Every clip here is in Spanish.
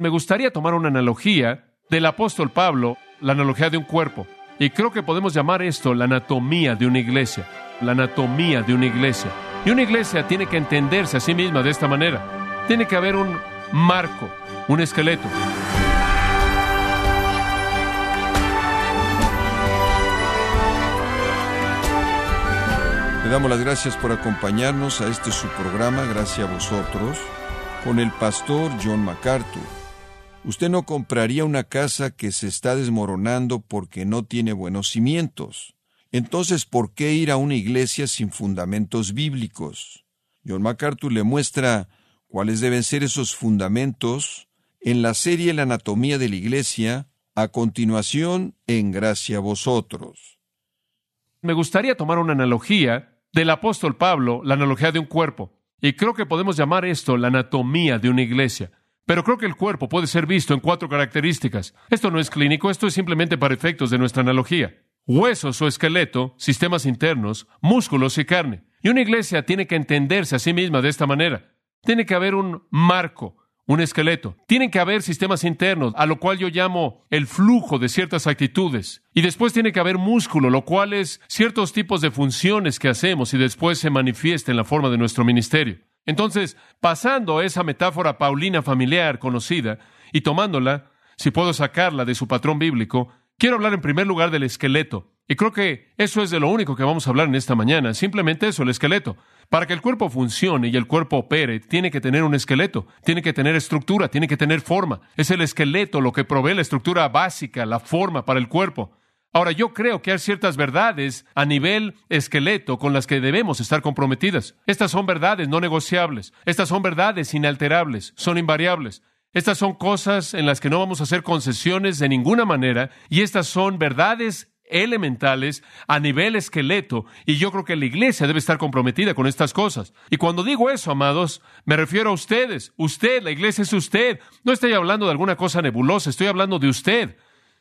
Me gustaría tomar una analogía del apóstol Pablo, la analogía de un cuerpo. Y creo que podemos llamar esto la anatomía de una iglesia. La anatomía de una iglesia. Y una iglesia tiene que entenderse a sí misma de esta manera. Tiene que haber un marco, un esqueleto. Le damos las gracias por acompañarnos a este su programa, gracias a vosotros, con el pastor John MacArthur. Usted no compraría una casa que se está desmoronando porque no tiene buenos cimientos. Entonces, ¿por qué ir a una iglesia sin fundamentos bíblicos? John MacArthur le muestra cuáles deben ser esos fundamentos en la serie La anatomía de la iglesia, a continuación en Gracia a vosotros. Me gustaría tomar una analogía del apóstol Pablo, la analogía de un cuerpo. Y creo que podemos llamar esto la anatomía de una iglesia. Pero creo que el cuerpo puede ser visto en cuatro características. Esto no es clínico, esto es simplemente para efectos de nuestra analogía. Huesos o esqueleto, sistemas internos, músculos y carne. Y una iglesia tiene que entenderse a sí misma de esta manera. Tiene que haber un marco, un esqueleto. Tienen que haber sistemas internos, a lo cual yo llamo el flujo de ciertas actitudes. Y después tiene que haber músculo, lo cual es ciertos tipos de funciones que hacemos y después se manifiesta en la forma de nuestro ministerio. Entonces, pasando esa metáfora paulina familiar conocida y tomándola, si puedo sacarla de su patrón bíblico, quiero hablar en primer lugar del esqueleto. Y creo que eso es de lo único que vamos a hablar en esta mañana, simplemente eso, el esqueleto. Para que el cuerpo funcione y el cuerpo opere, tiene que tener un esqueleto, tiene que tener estructura, tiene que tener forma. Es el esqueleto lo que provee la estructura básica, la forma para el cuerpo. Ahora, yo creo que hay ciertas verdades a nivel esqueleto con las que debemos estar comprometidas. Estas son verdades no negociables, estas son verdades inalterables, son invariables. Estas son cosas en las que no vamos a hacer concesiones de ninguna manera y estas son verdades elementales a nivel esqueleto y yo creo que la iglesia debe estar comprometida con estas cosas. Y cuando digo eso, amados, me refiero a ustedes. Usted, la iglesia es usted. No estoy hablando de alguna cosa nebulosa, estoy hablando de usted.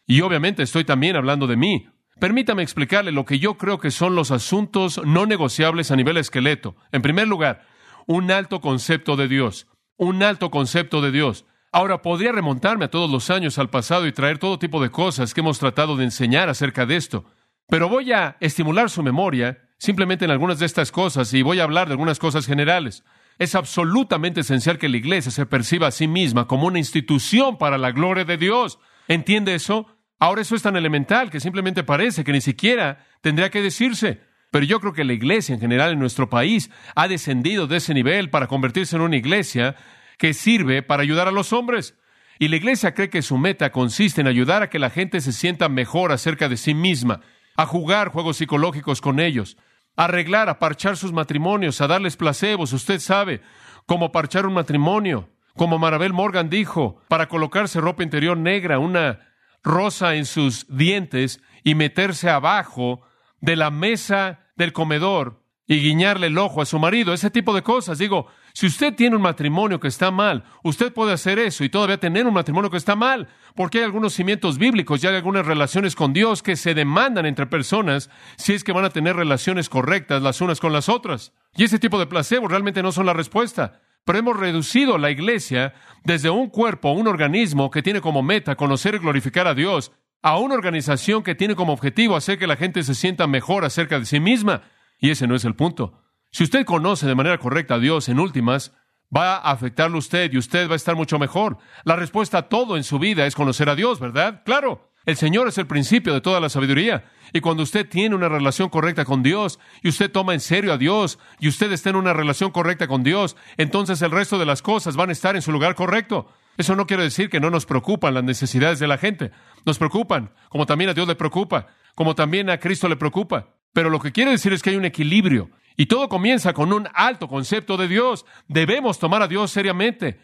Y obviamente estoy también hablando de mí. Permítame explicarle lo que yo creo que son los asuntos no negociables a nivel esqueleto. En primer lugar, un alto concepto de Dios. Un alto concepto de Dios. Ahora, podría remontarme a todos los años al pasado y traer todo tipo de cosas que hemos tratado de enseñar acerca de esto, pero voy a estimular su memoria simplemente en algunas de estas cosas y voy a hablar de algunas cosas generales. Es absolutamente esencial que la iglesia se perciba a sí misma como una institución para la gloria de Dios. ¿Entiende eso? Ahora eso es tan elemental que simplemente parece que ni siquiera tendría que decirse. Pero yo creo que la iglesia en general en nuestro país ha descendido de ese nivel para convertirse en una iglesia que sirve para ayudar a los hombres. Y la iglesia cree que su meta consiste en ayudar a que la gente se sienta mejor acerca de sí misma, a jugar juegos psicológicos con ellos, a arreglar, a parchar sus matrimonios, a darles placebos, usted sabe, cómo parchar un matrimonio, como Marabel Morgan dijo, para colocarse ropa interior negra, una rosa en sus dientes y meterse abajo de la mesa del comedor y guiñarle el ojo a su marido, ese tipo de cosas. Digo, si usted tiene un matrimonio que está mal, usted puede hacer eso y todavía tener un matrimonio que está mal, porque hay algunos cimientos bíblicos y hay algunas relaciones con Dios que se demandan entre personas si es que van a tener relaciones correctas las unas con las otras. Y ese tipo de placebos realmente no son la respuesta. Pero hemos reducido la iglesia desde un cuerpo, un organismo que tiene como meta conocer y glorificar a Dios, a una organización que tiene como objetivo hacer que la gente se sienta mejor acerca de sí misma. Y ese no es el punto. Si usted conoce de manera correcta a Dios, en últimas, va a afectarlo usted y usted va a estar mucho mejor. La respuesta a todo en su vida es conocer a Dios, ¿verdad? Claro. El Señor es el principio de toda la sabiduría. Y cuando usted tiene una relación correcta con Dios y usted toma en serio a Dios y usted está en una relación correcta con Dios, entonces el resto de las cosas van a estar en su lugar correcto. Eso no quiere decir que no nos preocupan las necesidades de la gente. Nos preocupan, como también a Dios le preocupa, como también a Cristo le preocupa. Pero lo que quiere decir es que hay un equilibrio y todo comienza con un alto concepto de Dios. Debemos tomar a Dios seriamente.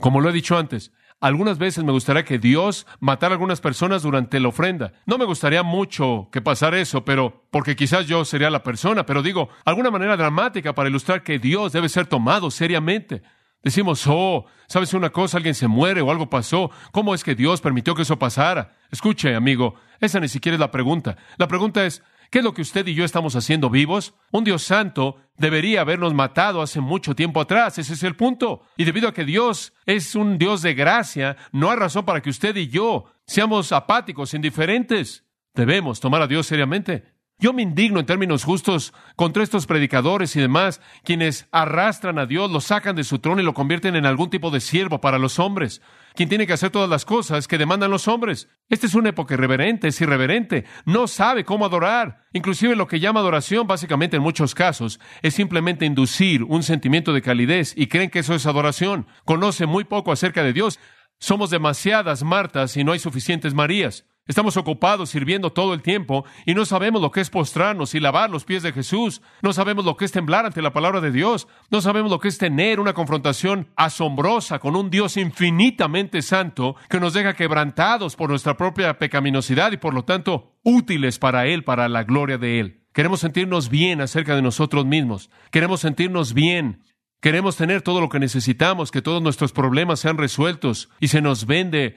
Como lo he dicho antes, algunas veces me gustaría que Dios matara a algunas personas durante la ofrenda. No me gustaría mucho que pasara eso, pero porque quizás yo sería la persona, pero digo, alguna manera dramática para ilustrar que Dios debe ser tomado seriamente. Decimos, oh, ¿sabes una cosa? Alguien se muere o algo pasó. ¿Cómo es que Dios permitió que eso pasara? Escuche, amigo, esa ni siquiera es la pregunta. La pregunta es, ¿Qué es lo que usted y yo estamos haciendo vivos? Un Dios santo debería habernos matado hace mucho tiempo atrás. Ese es el punto. Y debido a que Dios es un Dios de gracia, no hay razón para que usted y yo seamos apáticos, indiferentes. Debemos tomar a Dios seriamente. Yo me indigno en términos justos contra estos predicadores y demás, quienes arrastran a Dios, lo sacan de su trono y lo convierten en algún tipo de siervo para los hombres, quien tiene que hacer todas las cosas que demandan los hombres. Esta es una época irreverente, es irreverente, no sabe cómo adorar. Inclusive lo que llama adoración, básicamente en muchos casos, es simplemente inducir un sentimiento de calidez y creen que eso es adoración. Conoce muy poco acerca de Dios. Somos demasiadas Martas y no hay suficientes Marías. Estamos ocupados sirviendo todo el tiempo y no sabemos lo que es postrarnos y lavar los pies de Jesús. No sabemos lo que es temblar ante la palabra de Dios. No sabemos lo que es tener una confrontación asombrosa con un Dios infinitamente santo que nos deja quebrantados por nuestra propia pecaminosidad y por lo tanto útiles para Él, para la gloria de Él. Queremos sentirnos bien acerca de nosotros mismos. Queremos sentirnos bien Queremos tener todo lo que necesitamos, que todos nuestros problemas sean resueltos y se nos vende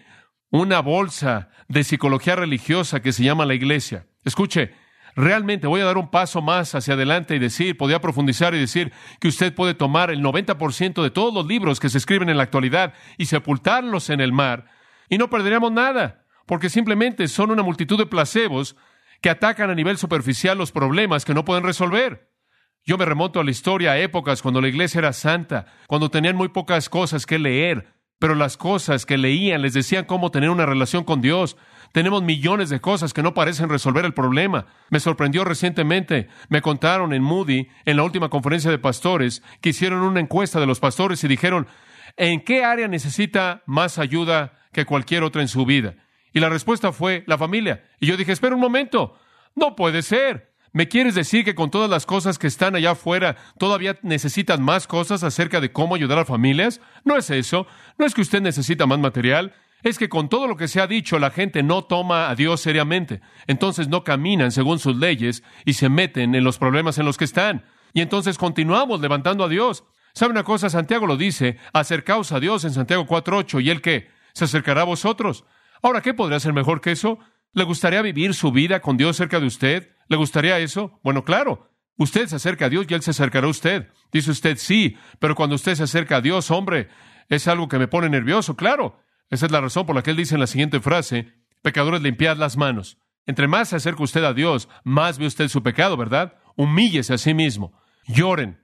una bolsa de psicología religiosa que se llama la iglesia. Escuche, realmente voy a dar un paso más hacia adelante y decir, podría profundizar y decir que usted puede tomar el 90% de todos los libros que se escriben en la actualidad y sepultarlos en el mar y no perderíamos nada, porque simplemente son una multitud de placebos que atacan a nivel superficial los problemas que no pueden resolver. Yo me remonto a la historia, a épocas cuando la iglesia era santa, cuando tenían muy pocas cosas que leer, pero las cosas que leían les decían cómo tener una relación con Dios. Tenemos millones de cosas que no parecen resolver el problema. Me sorprendió recientemente, me contaron en Moody, en la última conferencia de pastores, que hicieron una encuesta de los pastores y dijeron, ¿en qué área necesita más ayuda que cualquier otra en su vida? Y la respuesta fue la familia. Y yo dije, espera un momento, no puede ser. ¿Me quieres decir que con todas las cosas que están allá afuera todavía necesitas más cosas acerca de cómo ayudar a familias? No es eso. No es que usted necesita más material. Es que con todo lo que se ha dicho la gente no toma a Dios seriamente. Entonces no caminan según sus leyes y se meten en los problemas en los que están. Y entonces continuamos levantando a Dios. ¿Sabe una cosa? Santiago lo dice, acercaos a Dios en Santiago 4.8 y el que se acercará a vosotros. Ahora, ¿qué podría ser mejor que eso? ¿Le gustaría vivir su vida con Dios cerca de usted? ¿Le gustaría eso? Bueno, claro. Usted se acerca a Dios y Él se acercará a usted. Dice usted sí, pero cuando usted se acerca a Dios, hombre, es algo que me pone nervioso, claro. Esa es la razón por la que Él dice en la siguiente frase, pecadores, limpiad las manos. Entre más se acerca usted a Dios, más ve usted su pecado, ¿verdad? Humíllese a sí mismo. Lloren.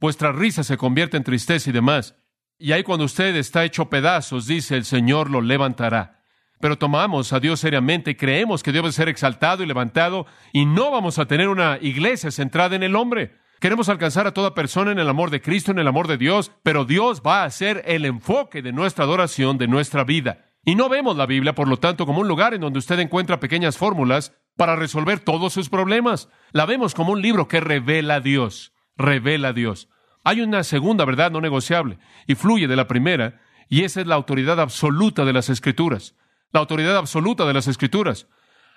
Vuestra risa se convierte en tristeza y demás. Y ahí cuando usted está hecho pedazos, dice el Señor lo levantará pero tomamos a Dios seriamente creemos que debe ser exaltado y levantado y no vamos a tener una iglesia centrada en el hombre. Queremos alcanzar a toda persona en el amor de Cristo, en el amor de Dios, pero Dios va a ser el enfoque de nuestra adoración, de nuestra vida. Y no vemos la Biblia, por lo tanto, como un lugar en donde usted encuentra pequeñas fórmulas para resolver todos sus problemas. La vemos como un libro que revela a Dios, revela a Dios. Hay una segunda verdad no negociable y fluye de la primera, y esa es la autoridad absoluta de las Escrituras la autoridad absoluta de las Escrituras.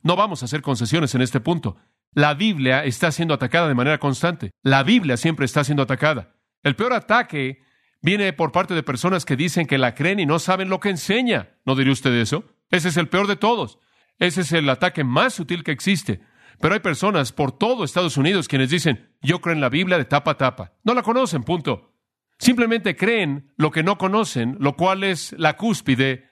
No vamos a hacer concesiones en este punto. La Biblia está siendo atacada de manera constante. La Biblia siempre está siendo atacada. El peor ataque viene por parte de personas que dicen que la creen y no saben lo que enseña. ¿No diría usted eso? Ese es el peor de todos. Ese es el ataque más sutil que existe. Pero hay personas por todo Estados Unidos quienes dicen, yo creo en la Biblia de tapa a tapa. No la conocen, punto. Simplemente creen lo que no conocen, lo cual es la cúspide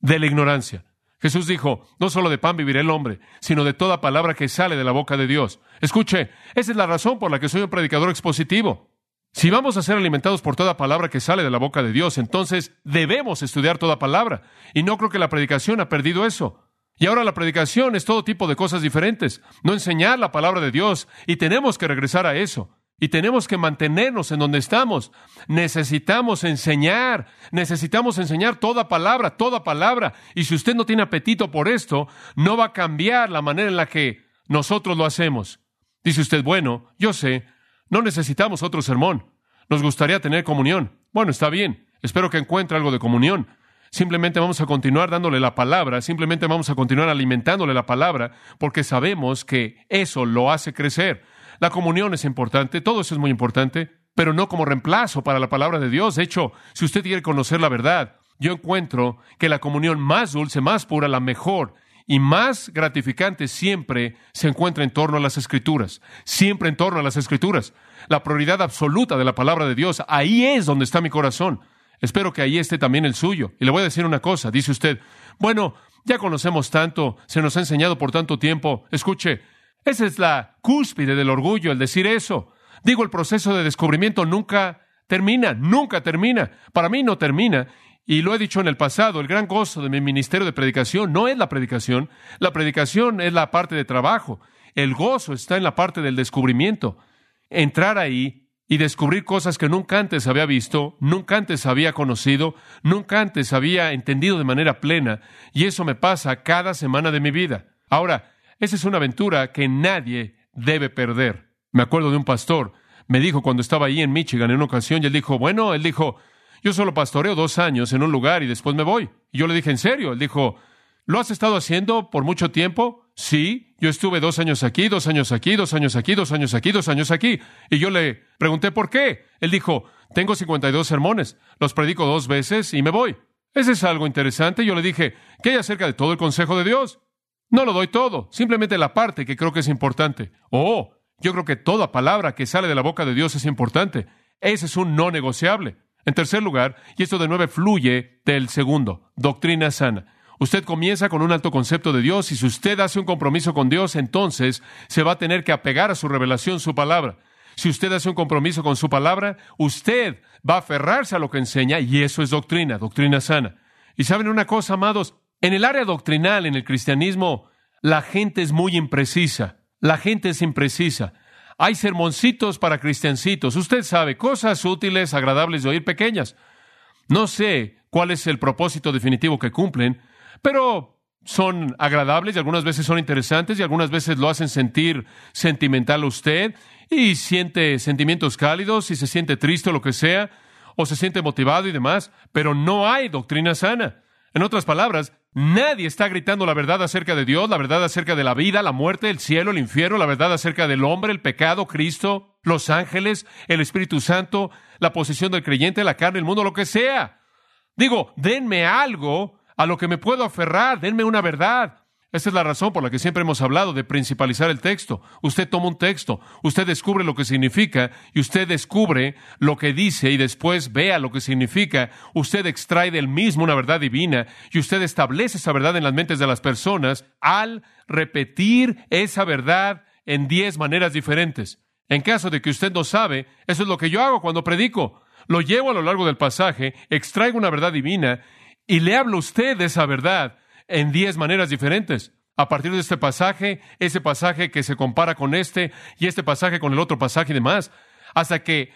de la ignorancia. Jesús dijo, no solo de pan vivirá el hombre, sino de toda palabra que sale de la boca de Dios. Escuche, esa es la razón por la que soy un predicador expositivo. Si vamos a ser alimentados por toda palabra que sale de la boca de Dios, entonces debemos estudiar toda palabra. Y no creo que la predicación ha perdido eso. Y ahora la predicación es todo tipo de cosas diferentes, no enseñar la palabra de Dios, y tenemos que regresar a eso. Y tenemos que mantenernos en donde estamos. Necesitamos enseñar, necesitamos enseñar toda palabra, toda palabra. Y si usted no tiene apetito por esto, no va a cambiar la manera en la que nosotros lo hacemos. Dice usted, bueno, yo sé, no necesitamos otro sermón. Nos gustaría tener comunión. Bueno, está bien. Espero que encuentre algo de comunión. Simplemente vamos a continuar dándole la palabra, simplemente vamos a continuar alimentándole la palabra, porque sabemos que eso lo hace crecer. La comunión es importante, todo eso es muy importante, pero no como reemplazo para la palabra de Dios. De hecho, si usted quiere conocer la verdad, yo encuentro que la comunión más dulce, más pura, la mejor y más gratificante siempre se encuentra en torno a las escrituras, siempre en torno a las escrituras. La prioridad absoluta de la palabra de Dios, ahí es donde está mi corazón. Espero que ahí esté también el suyo. Y le voy a decir una cosa, dice usted, bueno, ya conocemos tanto, se nos ha enseñado por tanto tiempo. Escuche, esa es la cúspide del orgullo, el decir eso. Digo, el proceso de descubrimiento nunca termina, nunca termina. Para mí no termina. Y lo he dicho en el pasado, el gran gozo de mi ministerio de predicación no es la predicación. La predicación es la parte de trabajo. El gozo está en la parte del descubrimiento. Entrar ahí y descubrir cosas que nunca antes había visto, nunca antes había conocido, nunca antes había entendido de manera plena. Y eso me pasa cada semana de mi vida. Ahora, esa es una aventura que nadie debe perder. Me acuerdo de un pastor, me dijo cuando estaba ahí en Michigan en una ocasión, y él dijo, bueno, él dijo, yo solo pastoreo dos años en un lugar y después me voy. Y yo le dije, ¿en serio? Él dijo, ¿lo has estado haciendo por mucho tiempo? Sí, yo estuve dos años aquí, dos años aquí, dos años aquí, dos años aquí, dos años aquí. Y yo le pregunté por qué. Él dijo, tengo 52 sermones, los predico dos veces y me voy. Ese es algo interesante. Yo le dije, ¿qué hay acerca de todo el consejo de Dios? No lo doy todo, simplemente la parte que creo que es importante. Oh, yo creo que toda palabra que sale de la boca de Dios es importante. Ese es un no negociable. En tercer lugar, y esto de nuevo fluye del segundo, doctrina sana. Usted comienza con un alto concepto de Dios y si usted hace un compromiso con Dios, entonces se va a tener que apegar a su revelación, su palabra. Si usted hace un compromiso con su palabra, usted va a aferrarse a lo que enseña y eso es doctrina, doctrina sana. Y saben una cosa, amados, en el área doctrinal, en el cristianismo, la gente es muy imprecisa. La gente es imprecisa. Hay sermoncitos para cristiancitos. Usted sabe, cosas útiles, agradables de oír, pequeñas. No sé cuál es el propósito definitivo que cumplen, pero son agradables y algunas veces son interesantes y algunas veces lo hacen sentir sentimental a usted y siente sentimientos cálidos y se siente triste o lo que sea, o se siente motivado y demás, pero no hay doctrina sana. En otras palabras, nadie está gritando la verdad acerca de Dios, la verdad acerca de la vida, la muerte, el cielo, el infierno, la verdad acerca del hombre, el pecado, Cristo, los ángeles, el Espíritu Santo, la posición del creyente, la carne, el mundo, lo que sea. Digo, denme algo a lo que me puedo aferrar, denme una verdad. Esa es la razón por la que siempre hemos hablado de principalizar el texto. Usted toma un texto, usted descubre lo que significa y usted descubre lo que dice y después vea lo que significa. Usted extrae del mismo una verdad divina y usted establece esa verdad en las mentes de las personas al repetir esa verdad en diez maneras diferentes. En caso de que usted no sabe, eso es lo que yo hago cuando predico. Lo llevo a lo largo del pasaje, extraigo una verdad divina y le hablo a usted de esa verdad en diez maneras diferentes. A partir de este pasaje, ese pasaje que se compara con este y este pasaje con el otro pasaje y demás, hasta que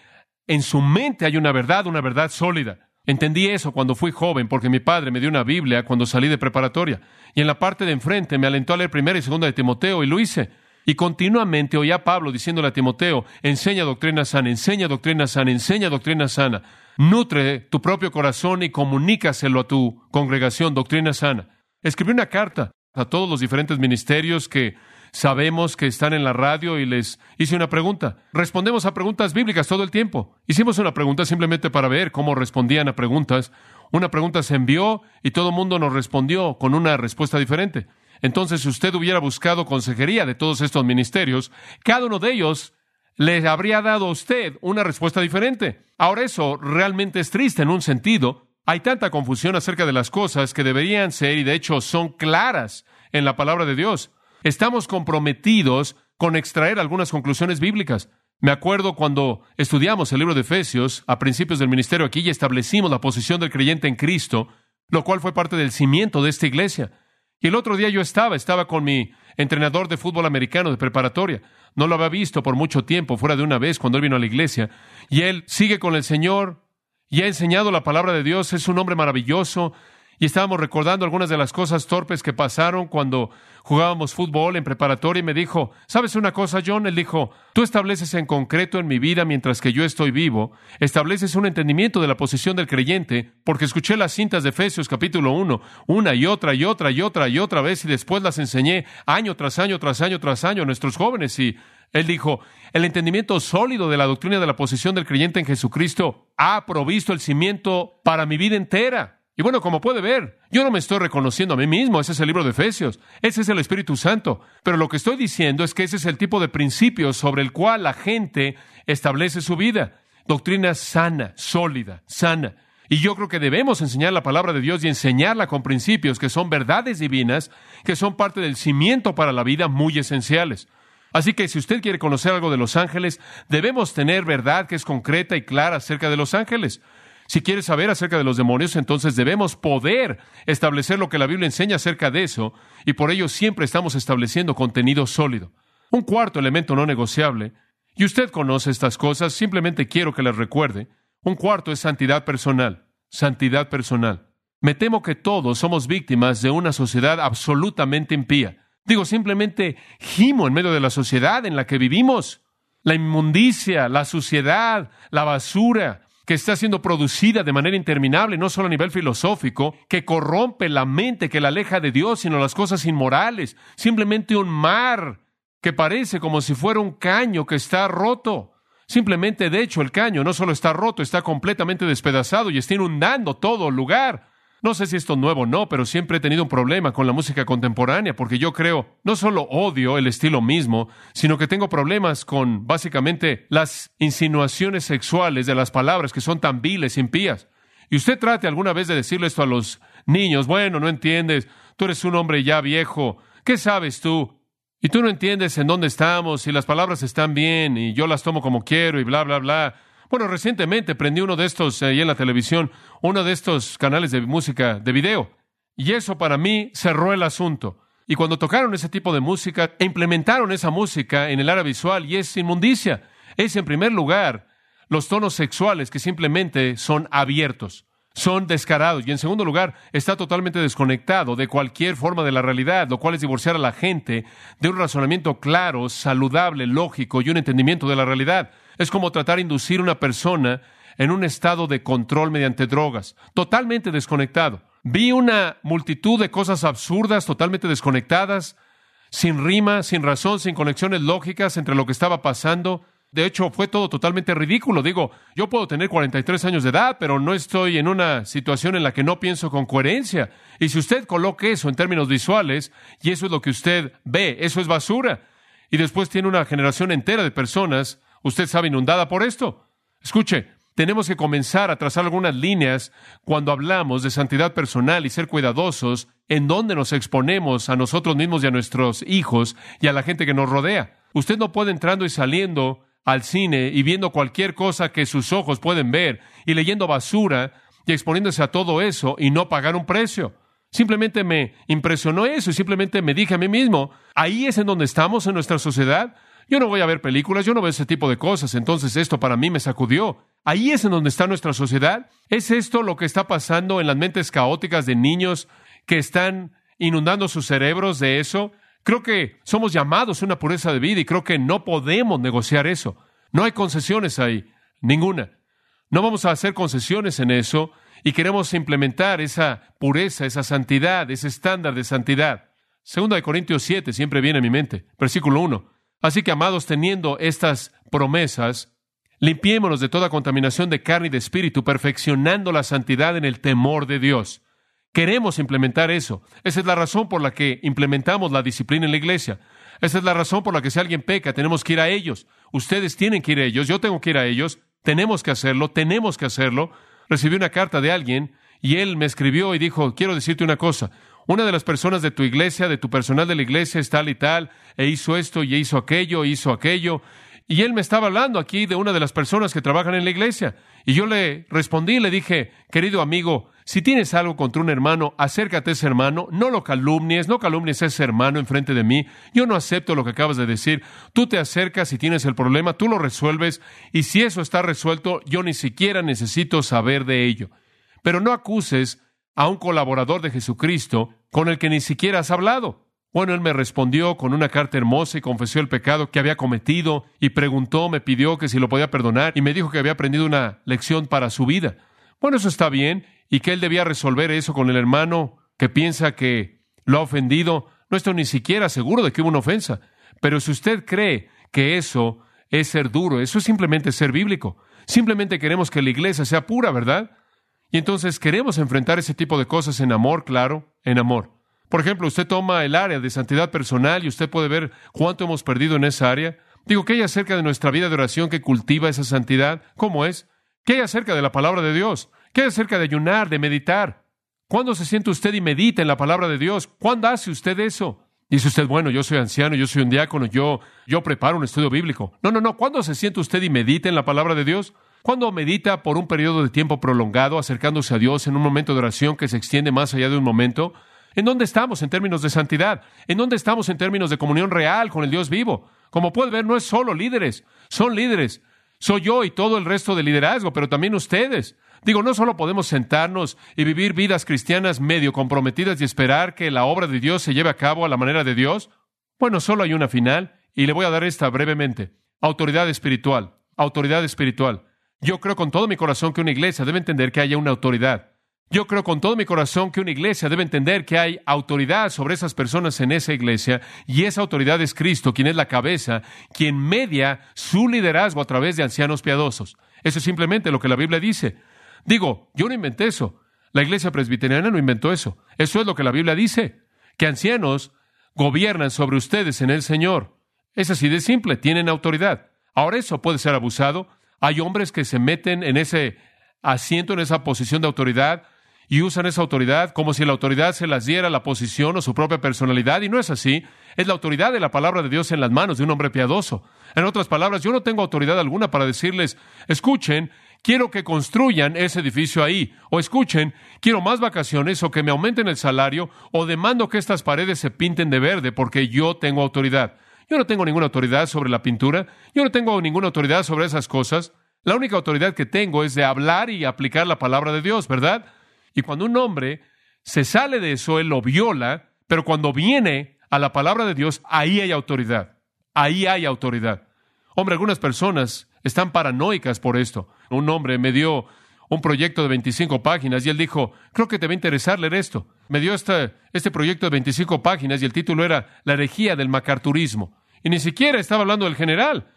en su mente hay una verdad, una verdad sólida. Entendí eso cuando fui joven, porque mi padre me dio una Biblia cuando salí de preparatoria. Y en la parte de enfrente me alentó a leer primera y segunda de Timoteo, y lo hice. Y continuamente oía a Pablo diciéndole a Timoteo, enseña doctrina sana, enseña doctrina sana, enseña doctrina sana. Nutre tu propio corazón y comunícaselo a tu congregación, doctrina sana. Escribí una carta a todos los diferentes ministerios que sabemos que están en la radio y les hice una pregunta. Respondemos a preguntas bíblicas todo el tiempo. Hicimos una pregunta simplemente para ver cómo respondían a preguntas. Una pregunta se envió y todo el mundo nos respondió con una respuesta diferente. Entonces, si usted hubiera buscado consejería de todos estos ministerios, cada uno de ellos le habría dado a usted una respuesta diferente. Ahora eso realmente es triste en un sentido, hay tanta confusión acerca de las cosas que deberían ser y de hecho son claras en la palabra de Dios. Estamos comprometidos con extraer algunas conclusiones bíblicas. Me acuerdo cuando estudiamos el libro de Efesios a principios del ministerio aquí y establecimos la posición del creyente en Cristo, lo cual fue parte del cimiento de esta iglesia. Y el otro día yo estaba, estaba con mi entrenador de fútbol americano de preparatoria. No lo había visto por mucho tiempo, fuera de una vez cuando él vino a la iglesia. Y él sigue con el Señor, y ha enseñado la palabra de Dios, es un hombre maravilloso. Y estábamos recordando algunas de las cosas torpes que pasaron cuando jugábamos fútbol en preparatoria y me dijo, ¿sabes una cosa, John? Él dijo, tú estableces en concreto en mi vida mientras que yo estoy vivo, estableces un entendimiento de la posición del creyente, porque escuché las cintas de Efesios capítulo 1 una y otra y otra y otra y otra vez y después las enseñé año tras año tras año tras año a nuestros jóvenes y él dijo, el entendimiento sólido de la doctrina de la posición del creyente en Jesucristo ha provisto el cimiento para mi vida entera. Y bueno, como puede ver, yo no me estoy reconociendo a mí mismo, ese es el libro de Efesios, ese es el Espíritu Santo, pero lo que estoy diciendo es que ese es el tipo de principio sobre el cual la gente establece su vida. Doctrina sana, sólida, sana. Y yo creo que debemos enseñar la palabra de Dios y enseñarla con principios que son verdades divinas, que son parte del cimiento para la vida muy esenciales. Así que si usted quiere conocer algo de los ángeles, debemos tener verdad que es concreta y clara acerca de los ángeles. Si quiere saber acerca de los demonios, entonces debemos poder establecer lo que la Biblia enseña acerca de eso, y por ello siempre estamos estableciendo contenido sólido. Un cuarto elemento no negociable, y usted conoce estas cosas, simplemente quiero que las recuerde. Un cuarto es santidad personal, santidad personal. Me temo que todos somos víctimas de una sociedad absolutamente impía. Digo, simplemente gimo en medio de la sociedad en la que vivimos. La inmundicia, la suciedad, la basura, que está siendo producida de manera interminable, no solo a nivel filosófico, que corrompe la mente, que la aleja de Dios, sino las cosas inmorales, simplemente un mar que parece como si fuera un caño que está roto. Simplemente, de hecho, el caño no solo está roto, está completamente despedazado y está inundando todo lugar. No sé si esto es nuevo o no, pero siempre he tenido un problema con la música contemporánea, porque yo creo, no solo odio el estilo mismo, sino que tengo problemas con básicamente las insinuaciones sexuales de las palabras que son tan viles, impías. Y usted trate alguna vez de decirle esto a los niños, bueno, no entiendes, tú eres un hombre ya viejo, ¿qué sabes tú? Y tú no entiendes en dónde estamos, y las palabras están bien, y yo las tomo como quiero, y bla, bla, bla. Bueno, recientemente prendí uno de estos ahí en la televisión, uno de estos canales de música de video. Y eso para mí cerró el asunto. Y cuando tocaron ese tipo de música e implementaron esa música en el área visual, y es inmundicia, es en primer lugar los tonos sexuales que simplemente son abiertos, son descarados. Y en segundo lugar, está totalmente desconectado de cualquier forma de la realidad, lo cual es divorciar a la gente de un razonamiento claro, saludable, lógico y un entendimiento de la realidad. Es como tratar de inducir a una persona en un estado de control mediante drogas, totalmente desconectado. Vi una multitud de cosas absurdas, totalmente desconectadas, sin rima, sin razón, sin conexiones lógicas entre lo que estaba pasando. De hecho, fue todo totalmente ridículo. Digo, yo puedo tener 43 años de edad, pero no estoy en una situación en la que no pienso con coherencia. Y si usted coloca eso en términos visuales, y eso es lo que usted ve, eso es basura. Y después tiene una generación entera de personas usted sabe, inundada por esto. Escuche, tenemos que comenzar a trazar algunas líneas cuando hablamos de santidad personal y ser cuidadosos en donde nos exponemos a nosotros mismos y a nuestros hijos y a la gente que nos rodea. Usted no puede entrando y saliendo al cine y viendo cualquier cosa que sus ojos pueden ver y leyendo basura y exponiéndose a todo eso y no pagar un precio. Simplemente me impresionó eso y simplemente me dije a mí mismo, ahí es en donde estamos en nuestra sociedad. Yo no voy a ver películas, yo no veo ese tipo de cosas, entonces esto para mí me sacudió. Ahí es en donde está nuestra sociedad. ¿Es esto lo que está pasando en las mentes caóticas de niños que están inundando sus cerebros de eso? Creo que somos llamados a una pureza de vida y creo que no podemos negociar eso. No hay concesiones ahí, ninguna. No vamos a hacer concesiones en eso y queremos implementar esa pureza, esa santidad, ese estándar de santidad. Segunda de Corintios 7 siempre viene a mi mente, versículo 1. Así que, amados, teniendo estas promesas, limpiémonos de toda contaminación de carne y de espíritu, perfeccionando la santidad en el temor de Dios. Queremos implementar eso. Esa es la razón por la que implementamos la disciplina en la iglesia. Esa es la razón por la que si alguien peca, tenemos que ir a ellos. Ustedes tienen que ir a ellos, yo tengo que ir a ellos, tenemos que hacerlo, tenemos que hacerlo. Recibí una carta de alguien y él me escribió y dijo, quiero decirte una cosa, una de las personas de tu iglesia, de tu personal de la iglesia es tal y tal, e hizo esto y hizo aquello, e hizo aquello. Y él me estaba hablando aquí de una de las personas que trabajan en la iglesia. Y yo le respondí y le dije, querido amigo, si tienes algo contra un hermano, acércate a ese hermano, no lo calumnies, no calumnies a ese hermano enfrente de mí. Yo no acepto lo que acabas de decir. Tú te acercas y tienes el problema, tú lo resuelves, y si eso está resuelto, yo ni siquiera necesito saber de ello. Pero no acuses a un colaborador de Jesucristo con el que ni siquiera has hablado. Bueno, él me respondió con una carta hermosa y confesó el pecado que había cometido y preguntó, me pidió que si lo podía perdonar y me dijo que había aprendido una lección para su vida. Bueno, eso está bien y que él debía resolver eso con el hermano que piensa que lo ha ofendido. No estoy ni siquiera seguro de que hubo una ofensa. Pero si usted cree que eso es ser duro, eso es simplemente ser bíblico. Simplemente queremos que la iglesia sea pura, ¿verdad? Y entonces queremos enfrentar ese tipo de cosas en amor, claro, en amor. Por ejemplo, usted toma el área de santidad personal y usted puede ver cuánto hemos perdido en esa área. Digo, ¿qué hay acerca de nuestra vida de oración que cultiva esa santidad? ¿Cómo es? ¿Qué hay acerca de la palabra de Dios? ¿Qué hay acerca de ayunar, de meditar? ¿Cuándo se siente usted y medita en la palabra de Dios? ¿Cuándo hace usted eso? Dice usted, bueno, yo soy anciano, yo soy un diácono, yo, yo preparo un estudio bíblico. No, no, no. ¿Cuándo se siente usted y medita en la palabra de Dios? ¿Cuándo medita por un periodo de tiempo prolongado, acercándose a Dios en un momento de oración que se extiende más allá de un momento? ¿En dónde estamos en términos de santidad? ¿En dónde estamos en términos de comunión real con el Dios vivo? Como puede ver, no es solo líderes, son líderes. Soy yo y todo el resto del liderazgo, pero también ustedes. Digo, no solo podemos sentarnos y vivir vidas cristianas medio comprometidas y esperar que la obra de Dios se lleve a cabo a la manera de Dios. Bueno, solo hay una final y le voy a dar esta brevemente. Autoridad espiritual. Autoridad espiritual. Yo creo con todo mi corazón que una iglesia debe entender que haya una autoridad. Yo creo con todo mi corazón que una iglesia debe entender que hay autoridad sobre esas personas en esa iglesia y esa autoridad es Cristo, quien es la cabeza, quien media su liderazgo a través de ancianos piadosos. Eso es simplemente lo que la Biblia dice. Digo, yo no inventé eso. La iglesia presbiteriana no inventó eso. Eso es lo que la Biblia dice, que ancianos gobiernan sobre ustedes en el Señor. Es así de simple, tienen autoridad. Ahora eso puede ser abusado. Hay hombres que se meten en ese asiento, en esa posición de autoridad, y usan esa autoridad como si la autoridad se las diera la posición o su propia personalidad, y no es así. Es la autoridad de la palabra de Dios en las manos de un hombre piadoso. En otras palabras, yo no tengo autoridad alguna para decirles, escuchen, quiero que construyan ese edificio ahí, o escuchen, quiero más vacaciones, o que me aumenten el salario, o demando que estas paredes se pinten de verde porque yo tengo autoridad. Yo no tengo ninguna autoridad sobre la pintura, yo no tengo ninguna autoridad sobre esas cosas. La única autoridad que tengo es de hablar y aplicar la palabra de Dios, ¿verdad? Y cuando un hombre se sale de eso, él lo viola, pero cuando viene a la palabra de Dios, ahí hay autoridad. Ahí hay autoridad. Hombre, algunas personas están paranoicas por esto. Un hombre me dio un proyecto de 25 páginas y él dijo, creo que te va a interesar leer esto. Me dio este, proyecto de 25 páginas y el título era La herejía del macarturismo. Y ni siquiera estaba hablando del general,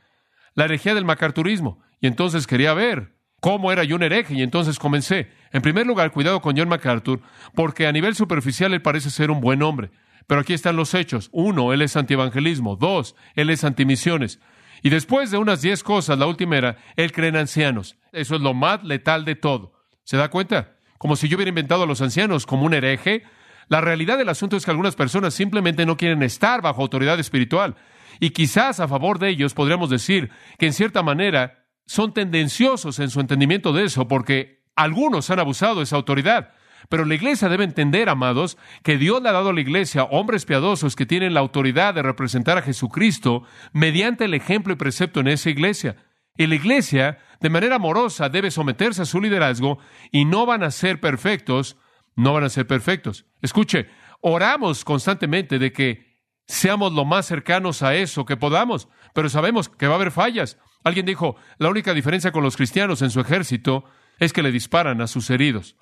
la herejía del macarturismo. Y entonces quería ver cómo era yo un hereje y entonces comencé. En primer lugar, cuidado con John MacArthur, porque a nivel superficial él parece ser un buen hombre. Pero aquí están los hechos. Uno, él es antievangelismo. Dos, él es antimisiones. Y después de unas diez cosas, la última era, él cree en ancianos. Eso es lo más letal de todo. ¿Se da cuenta? Como si yo hubiera inventado a los ancianos como un hereje. La realidad del asunto es que algunas personas simplemente no quieren estar bajo autoridad espiritual. Y quizás a favor de ellos podríamos decir que en cierta manera son tendenciosos en su entendimiento de eso porque algunos han abusado de esa autoridad. Pero la iglesia debe entender, amados, que Dios le ha dado a la iglesia hombres piadosos que tienen la autoridad de representar a Jesucristo mediante el ejemplo y precepto en esa iglesia. Y la iglesia, de manera amorosa, debe someterse a su liderazgo y no van a ser perfectos, no van a ser perfectos. Escuche, oramos constantemente de que seamos lo más cercanos a eso que podamos, pero sabemos que va a haber fallas. Alguien dijo, la única diferencia con los cristianos en su ejército es que le disparan a sus heridos,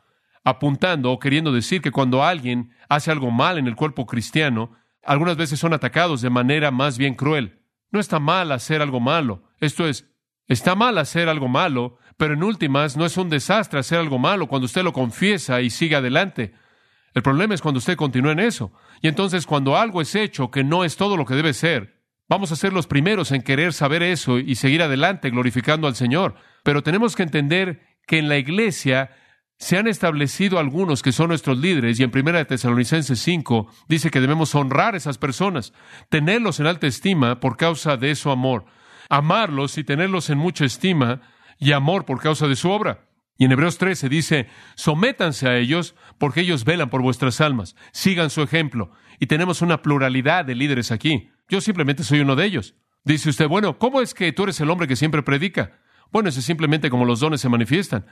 apuntando o queriendo decir que cuando alguien hace algo mal en el cuerpo cristiano, algunas veces son atacados de manera más bien cruel. No está mal hacer algo malo. Esto es, está mal hacer algo malo, pero en últimas no es un desastre hacer algo malo cuando usted lo confiesa y sigue adelante. El problema es cuando usted continúa en eso. Y entonces cuando algo es hecho que no es todo lo que debe ser, vamos a ser los primeros en querer saber eso y seguir adelante glorificando al Señor. Pero tenemos que entender que en la iglesia se han establecido algunos que son nuestros líderes y en Primera de Tesalonicenses 5 dice que debemos honrar a esas personas, tenerlos en alta estima por causa de su amor, amarlos y tenerlos en mucha estima y amor por causa de su obra. Y en Hebreos 13 dice, sométanse a ellos porque ellos velan por vuestras almas, sigan su ejemplo. Y tenemos una pluralidad de líderes aquí. Yo simplemente soy uno de ellos. Dice usted, bueno, ¿cómo es que tú eres el hombre que siempre predica? Bueno, eso es simplemente como los dones se manifiestan.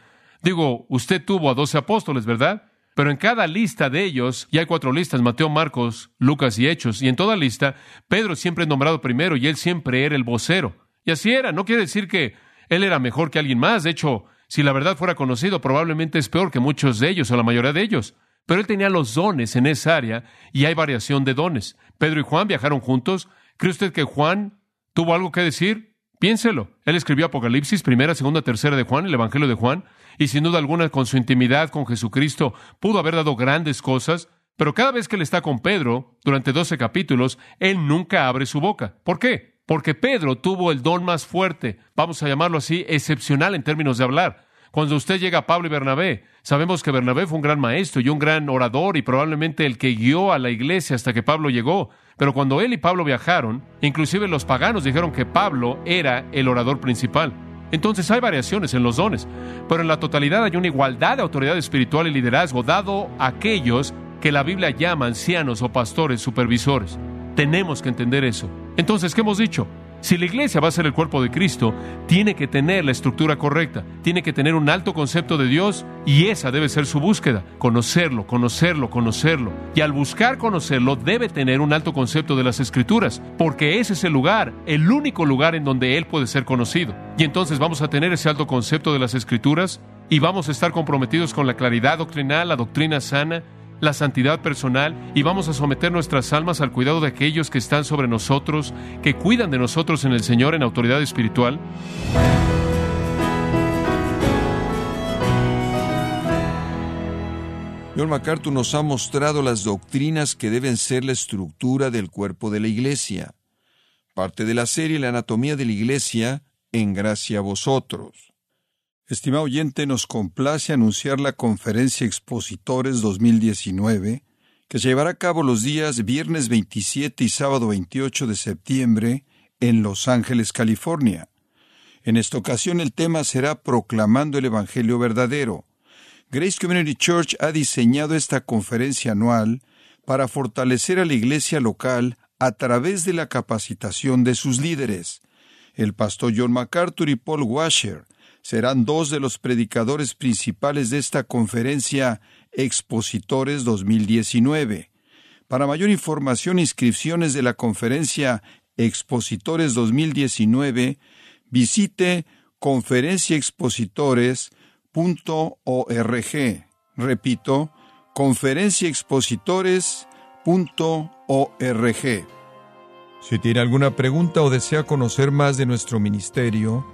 Digo, usted tuvo a doce apóstoles, ¿verdad? Pero en cada lista de ellos, y hay cuatro listas, Mateo, Marcos, Lucas y Hechos, y en toda lista, Pedro siempre es nombrado primero y él siempre era el vocero. Y así era, no quiere decir que él era mejor que alguien más, de hecho, si la verdad fuera conocido, probablemente es peor que muchos de ellos o la mayoría de ellos. Pero él tenía los dones en esa área y hay variación de dones. Pedro y Juan viajaron juntos. ¿Cree usted que Juan tuvo algo que decir? Piénselo. Él escribió Apocalipsis, primera, segunda, tercera de Juan, el Evangelio de Juan, y sin duda alguna con su intimidad con Jesucristo pudo haber dado grandes cosas, pero cada vez que él está con Pedro, durante doce capítulos, él nunca abre su boca. ¿Por qué? Porque Pedro tuvo el don más fuerte, vamos a llamarlo así, excepcional en términos de hablar. Cuando usted llega a Pablo y Bernabé, sabemos que Bernabé fue un gran maestro y un gran orador y probablemente el que guió a la iglesia hasta que Pablo llegó. Pero cuando él y Pablo viajaron, inclusive los paganos dijeron que Pablo era el orador principal. Entonces hay variaciones en los dones, pero en la totalidad hay una igualdad de autoridad espiritual y liderazgo dado a aquellos que la Biblia llama ancianos o pastores supervisores. Tenemos que entender eso. Entonces, ¿qué hemos dicho? Si la iglesia va a ser el cuerpo de Cristo, tiene que tener la estructura correcta, tiene que tener un alto concepto de Dios y esa debe ser su búsqueda, conocerlo, conocerlo, conocerlo. Y al buscar conocerlo debe tener un alto concepto de las escrituras, porque ese es el lugar, el único lugar en donde Él puede ser conocido. Y entonces vamos a tener ese alto concepto de las escrituras y vamos a estar comprometidos con la claridad doctrinal, la doctrina sana, la santidad personal y vamos a someter nuestras almas al cuidado de aquellos que están sobre nosotros, que cuidan de nosotros en el Señor en autoridad espiritual? John MacArthur nos ha mostrado las doctrinas que deben ser la estructura del cuerpo de la Iglesia. Parte de la serie La anatomía de la Iglesia, en gracia a vosotros. Estimado oyente, nos complace anunciar la Conferencia Expositores 2019, que se llevará a cabo los días viernes 27 y sábado 28 de septiembre en Los Ángeles, California. En esta ocasión el tema será Proclamando el Evangelio verdadero. Grace Community Church ha diseñado esta conferencia anual para fortalecer a la iglesia local a través de la capacitación de sus líderes. El pastor John MacArthur y Paul Washer serán dos de los predicadores principales de esta conferencia Expositores 2019. Para mayor información e inscripciones de la conferencia Expositores 2019, visite conferenciaexpositores.org. Repito, conferenciaexpositores.org. Si tiene alguna pregunta o desea conocer más de nuestro ministerio,